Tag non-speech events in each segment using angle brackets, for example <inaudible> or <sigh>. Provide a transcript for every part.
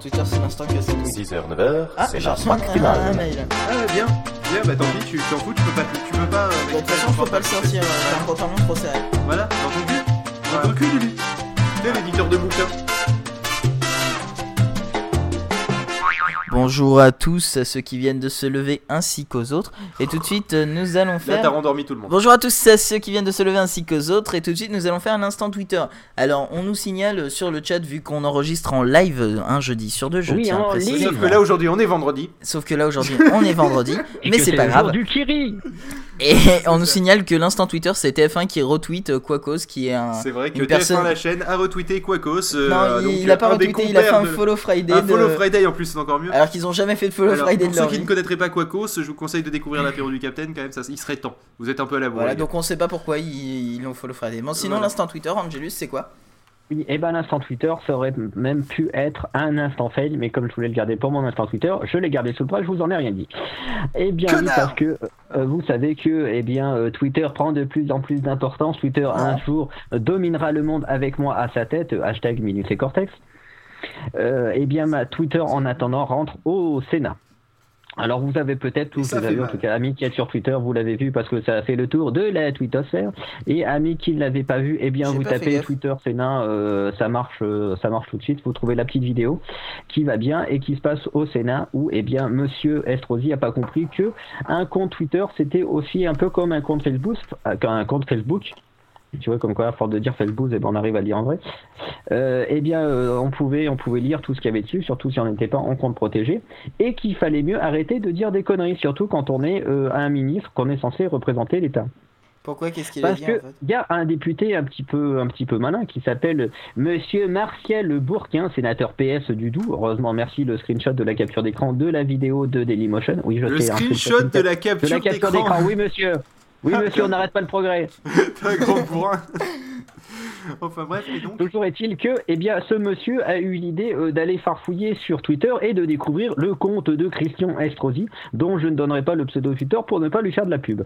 Twitter, c'est l'instant que c'est 6h, 9h, Ah, c'est matinale. un mail. Ah ouais, bien. Bien, bah tant pis, tu t'en fous, tu peux pas. Tu peux pas. euh, De toute façon, je peux pas le sortir, euh, j'ai un pantalon trop serré. Voilà, dans ton cul. Dans ton cul, Lulu. T'es l'éditeur de bouquins. Bonjour à tous, à ceux qui viennent de se lever ainsi qu'aux autres. Et tout de suite, euh, nous allons Là, faire. t'as rendormi tout le monde. Bonjour à tous à ceux qui viennent de se lever ainsi qu'aux autres et tout de suite nous allons faire un instant Twitter. Alors on nous signale sur le chat vu qu'on enregistre en live euh, un jeudi sur deux je Oui, tiens à en préciser. live. Sauf que là, aujourd'hui, on est vendredi. Sauf que là aujourd'hui on est vendredi, <laughs> mais c'est pas le grave. jour du Kiri Et on nous signale que l'instant Twitter c'est TF1 qui retweet euh, Quacos qui est un... C'est vrai que une TF1 personne- la chaîne a retweeté Quacos. euh, Non il, donc, il a pas retweeté, il a fait un follow Friday. Un de- follow Friday en plus, c'est encore mieux. Alors qu'ils ont jamais fait de follow Alors, Friday pour de ceux leur qui vie. ne connaîtraient pas Quacos, je vous conseille de découvrir l'apéro du Capitaine quand même, ça, il serait temps. Vous êtes un peu à la bourre. Voilà donc on sait pas pourquoi ils l'ont follow Friday. Bon sinon Voilà. l'instant Twitter Angelus c'est quoi? Oui, et ben l'instant Twitter, ça aurait même pu être un instant fail, mais comme je voulais le garder pour mon instant Twitter, je l'ai gardé sous le bras, je vous en ai rien dit. Eh bien, oui, parce que euh, vous savez que eh bien, euh, Twitter prend de plus en plus d'importance. Twitter, un jour, dominera le monde avec moi à sa tête. euh, hashtag Minus et Cortex. Eh bien, ma Twitter, en attendant, rentre au Sénat. Alors vous avez peut-être tous, vous avez en tout cas Ami qui est sur Twitter, vous l'avez vu parce que ça a fait le tour de la twittosphère. Et Ami qui ne l'avait pas vu, eh bien vous tapez. Twitter Sénat, euh, ça marche, euh, ça marche tout de suite. Vous trouvez la petite vidéo qui va bien et qui se passe au Sénat où eh bien Monsieur Estrosi a pas compris que un compte Twitter c'était aussi un peu comme un compte Facebook, euh, qu'un compte Facebook. Tu vois, comme quoi, à force de dire Facebook, eh ben, on arrive à le lire en vrai. Euh, eh bien, euh, on pouvait, on pouvait lire tout ce qu'il y avait dessus, surtout si on n'était pas en compte protégé, et qu'il fallait mieux arrêter de dire des conneries, surtout quand on est euh, un ministre, qu'on est censé représenter l'État. Pourquoi? Qu'est-ce qu'il a Parce dit que en fait y a un député un petit peu, un petit peu malin qui s'appelle Monsieur Martial Bourquin, sénateur PS du Doubs. Heureusement, merci le screenshot de la capture d'écran de la vidéo de Dailymotion. Oui, je Le sais, un screenshot de la de capture la capture d'écran. Oui, monsieur. Oui, monsieur, on n'arrête pas le progrès. <laughs> Un grand bourrin. <laughs> enfin bref, et donc. Toujours est-il que, eh bien, ce monsieur a eu l'idée euh, d'aller farfouiller sur Twitter et de découvrir le compte de Christian Estrosi, dont je ne donnerai pas le pseudo Twitter pour ne pas lui faire de la pub.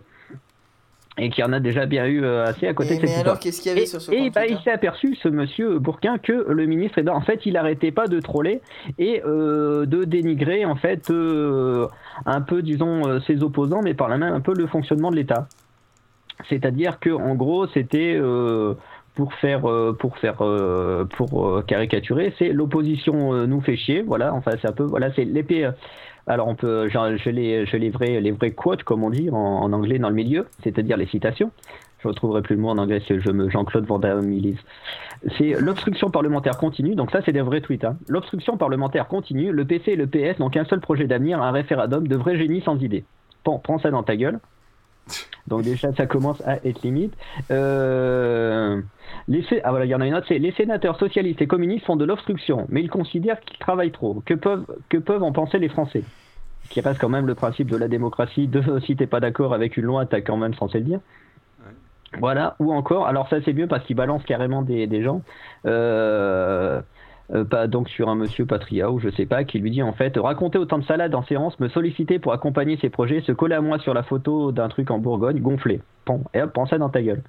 Et qui en a déjà bien eu euh, assez à côté Et- de cette Mais alors qu'est-ce qu'il y avait Et, sur ce et compte bah, Twitter il s'est aperçu, ce monsieur Bourquin, que le ministre, eh ben, en fait, il arrêtait pas de troller et euh, de dénigrer, en fait, euh, un peu, disons, ses opposants, mais par la même un peu le fonctionnement de l'État. C'est-à-dire que, en gros, c'était euh, pour faire, euh, pour faire, euh, pour caricaturer, c'est l'opposition nous fait chier, voilà. Enfin, c'est un peu, voilà, c'est l'épée. alors on peut, je, les, je les vrais, les vrais quotes comme on dit en, anglais dans le milieu, c'est-à-dire les citations. Je retrouverai plus le mot en anglais si je me Jean-Claude Van. C'est l'obstruction parlementaire continue, donc ça c'est des vrais tweets. Hein. L'obstruction parlementaire continue, le PC et le PS n'ont qu'un seul projet d'avenir, un référendum de vrais génies sans idée. Prends, prends ça dans ta gueule. Donc déjà ça commence à être limite. Euh, les ah voilà, il y en a une autre, c'est les sénateurs socialistes et communistes font de l'obstruction, mais ils considèrent qu'ils travaillent trop. Que peuvent, que peuvent en penser les Français? Qui reste quand même le principe de la démocratie, de <laughs> si t'es pas d'accord avec une loi, t'as quand même censé le dire. Voilà, ou encore, alors ça c'est mieux parce qu'il balance carrément des, des gens, euh, euh, pas donc sur un monsieur Patria ou je sais pas, qui lui dit en fait raconter autant de salade en séance, me solliciter pour accompagner ses projets, se coller à moi sur la photo d'un truc en Bourgogne, gonflé. Bon, et hop, prends ça dans ta gueule.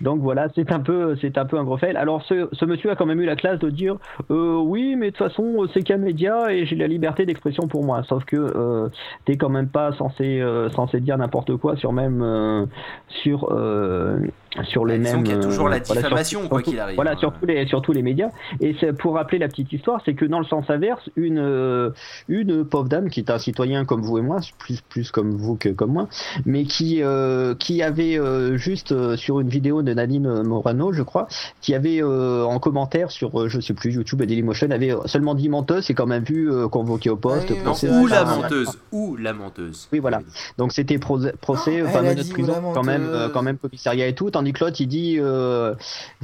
Donc voilà, c'est un peu, c'est un peu un gros fail. Alors ce, ce monsieur a quand même eu la classe de dire, euh, oui, mais de toute façon c'est qu'un média et j'ai la liberté d'expression pour moi. Sauf que euh, t'es quand même pas censé, euh, censé dire n'importe quoi sur même, euh, sur, euh, sur les Disons mêmes. qu'il y a toujours la euh, voilà, sur- diffamation, sur quoi qu'il arrive, Voilà, hein. sur tous les, sur tous les médias. Et c'est pour rappeler la petite histoire, c'est que dans le sens inverse, une, euh, une pauvre dame qui est un citoyen comme vous et moi, plus, plus comme vous que comme moi, mais qui, euh, qui avait euh, juste euh, sur une vidéo de Nadine Morano, je crois, qui avait euh, en commentaire sur, je sais plus, YouTube et Dailymotion, avait seulement dit menteuse, c'est quand même vu euh, convoqué au poste. Oui, Non, procès, ou la menteuse. Ou la menteuse. Oui, voilà. Donc c'était pro- procès, Oh, dit de prison, quand même, euh, quand même commissariat et tout. Tandis que l'autre il dit, euh,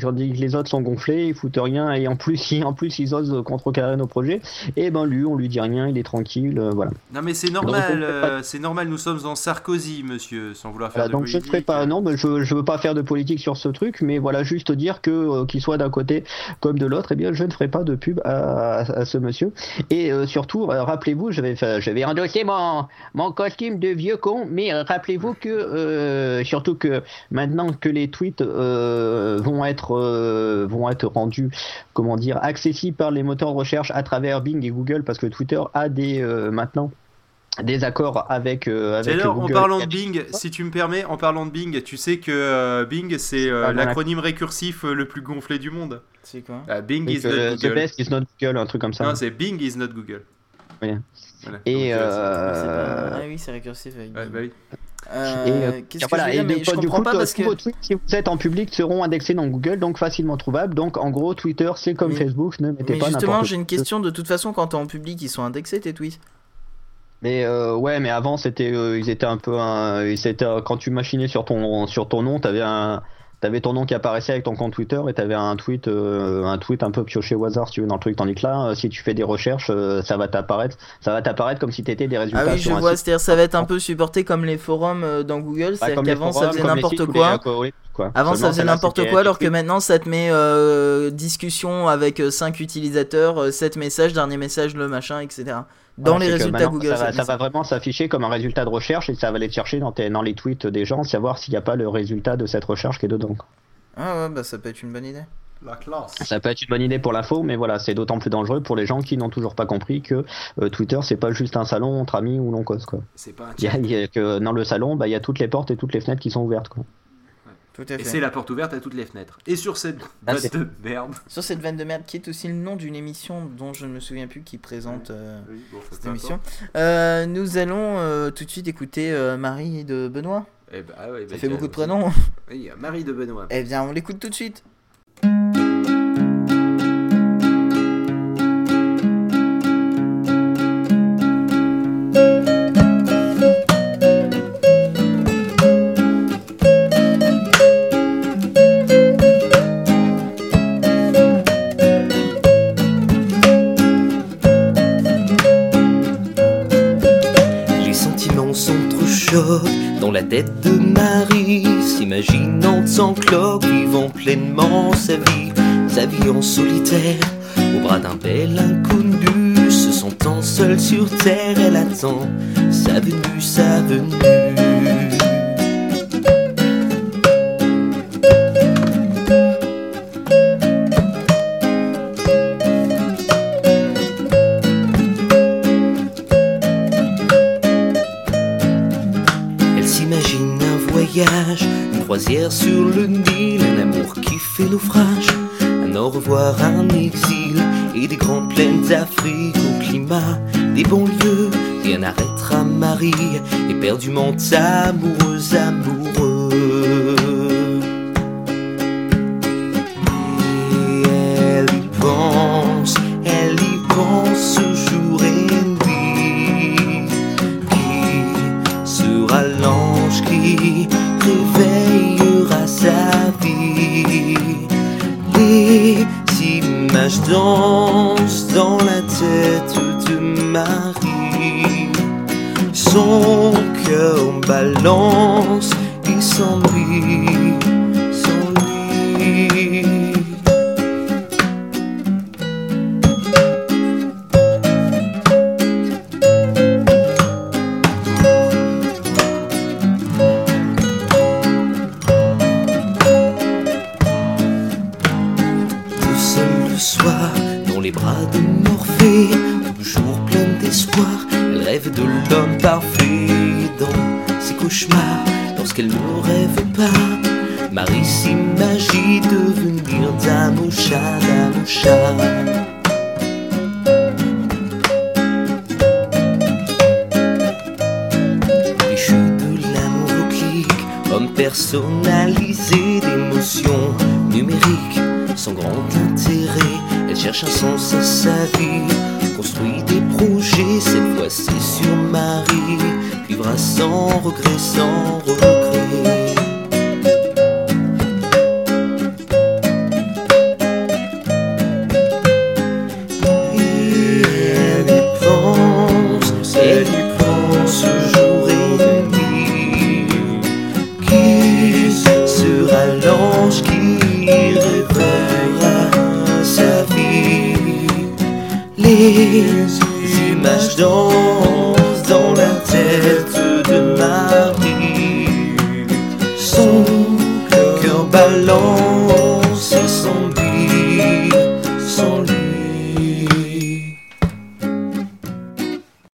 tandis que les autres sont gonflés, ils foutent rien et en plus, ils, <laughs> en plus ils osent contrecarrer nos projets. Et ben lui, on lui dit rien, il est tranquille, euh, voilà. Non mais c'est normal, ne euh, c'est normal, nous sommes en Sarkozy, monsieur, sans vouloir faire Voilà, de donc je ne ferai politique. pas, non, mais je, je veux pas faire de politique sur ce truc, mais voilà, juste dire que euh, qu'il soit d'un côté comme de l'autre, eh bien, je ne ferai pas de pub à, à- à ce monsieur. Et euh, surtout, euh, rappelez-vous, j'avais, j'avais endossé mon, mon costume de vieux con, mais euh, rappelez-vous que, euh, surtout que maintenant que les tweets euh, vont être euh, vont être rendus, comment dire, accessibles par les moteurs de recherche à travers Bing et Google, parce que Twitter a des euh, maintenant des accords avec euh, avec D'ailleurs, en parlant de Bing, si tu me permets, en parlant de Bing, tu sais que euh, Bing, c'est euh, l'acronyme récursif euh, le plus gonflé du monde. C'est quoi Bing is not the Google. best is not Google, un truc comme ça. Non, c'est Bing is not Google. Oui. Voilà. Et, Donc, euh, C'est pas- Ah oui, c'est récursif avec. ouais, bah oui. Euh, Et, euh, que voilà, je veux et dire de- mais je du comprends coup, pas tous parce que. vos tweets, si vous êtes en public, seront indexés dans Google, donc facilement trouvables. Donc, en gros, Twitter, c'est comme Mais- Facebook, ne mettez Mais pas justement, j'ai une question. De toute façon, quand t'es en public, ils sont indexés tes tweets. Mais euh, ouais, mais avant, c'était, euh, ils étaient un peu, un, ils étaient, euh, quand tu machinais sur ton, sur ton nom, t'avais un, t'avais ton nom qui apparaissait avec ton compte Twitter et t'avais un tweet, euh, un tweet un peu pioché au hasard, si tu veux, dans le truc. Tandis que là, euh, si tu fais des recherches, euh, ça va t'apparaître, ça va t'apparaître comme si t'étais des résultats Ah oui, je vois. C'est-à-dire, ça va être un peu supporté comme les forums euh, dans Google. Bah, C'est-à-dire qu'avant, ça faisait n'importe quoi. les quoi. Avant, ça faisait n'importe quoi, alors que maintenant, ça te met euh, discussion avec 5 utilisateurs, 7 messages, dernier message, le machin, etc. Dans Voilà, les résultats Google. Ça va, ça te ça met va vraiment s'afficher comme un résultat de recherche et ça va aller te chercher dans, tes- dans les tweets des gens, savoir s'il n'y a pas le résultat de cette recherche qui est dedans. quoi. Ah ouais, bah ça peut être une bonne idée. La classe. Ça peut être une bonne idée pour l'info, mais voilà, c'est d'autant plus dangereux pour les gens qui n'ont toujours pas compris que euh, Twitter, c'est pas juste un salon entre amis où l'on cause. Quoi. C'est pas un Il y a, chat. il y a que dans le salon, bah, il y a toutes les portes et toutes les fenêtres qui sont ouvertes. Quoi. Tout à Et c'est la porte ouverte à toutes les fenêtres. Et sur cette Ah, de merde. Sur cette vanne de merde, qui est aussi le nom d'une émission dont je ne me souviens plus qui présente euh, Oui, bon, ça, cette émission, euh, nous allons euh, tout de suite écouter euh, Marie de Benoît. Eh bah, ouais, Ça bah, fait beaucoup de prénoms. Oui, Marie de Benoît. Eh bien, on l'écoute tout de suite. En solitaire, au bras d'un bel inconnu, se sentant seule sur terre, elle attend sa venue, sa venue. Elle s'imagine un voyage, une croisière sur le Nil, un amour qui fait naufrage, au revoir, un exil et des grandes plaines d'Afrique au climat, des banlieues, rien n'arrêtera Marie, éperdument amoureuse, amoureux. Images dansent dans la tête de Marie. Son cœur balance et s'ennuie elle rêve de l'homme parfait dans ses cauchemars. Lorsqu'elle ne rêve pas, Marie s'imagine devenir dame au chat, dame au chat. Personnalisé d'émotions numériques sans grand intérêt. Elle cherche un sens à sa vie, construit des projets, cette fois-ci sur Marie, vivra sans regret, sans. Les images dansent dans la tête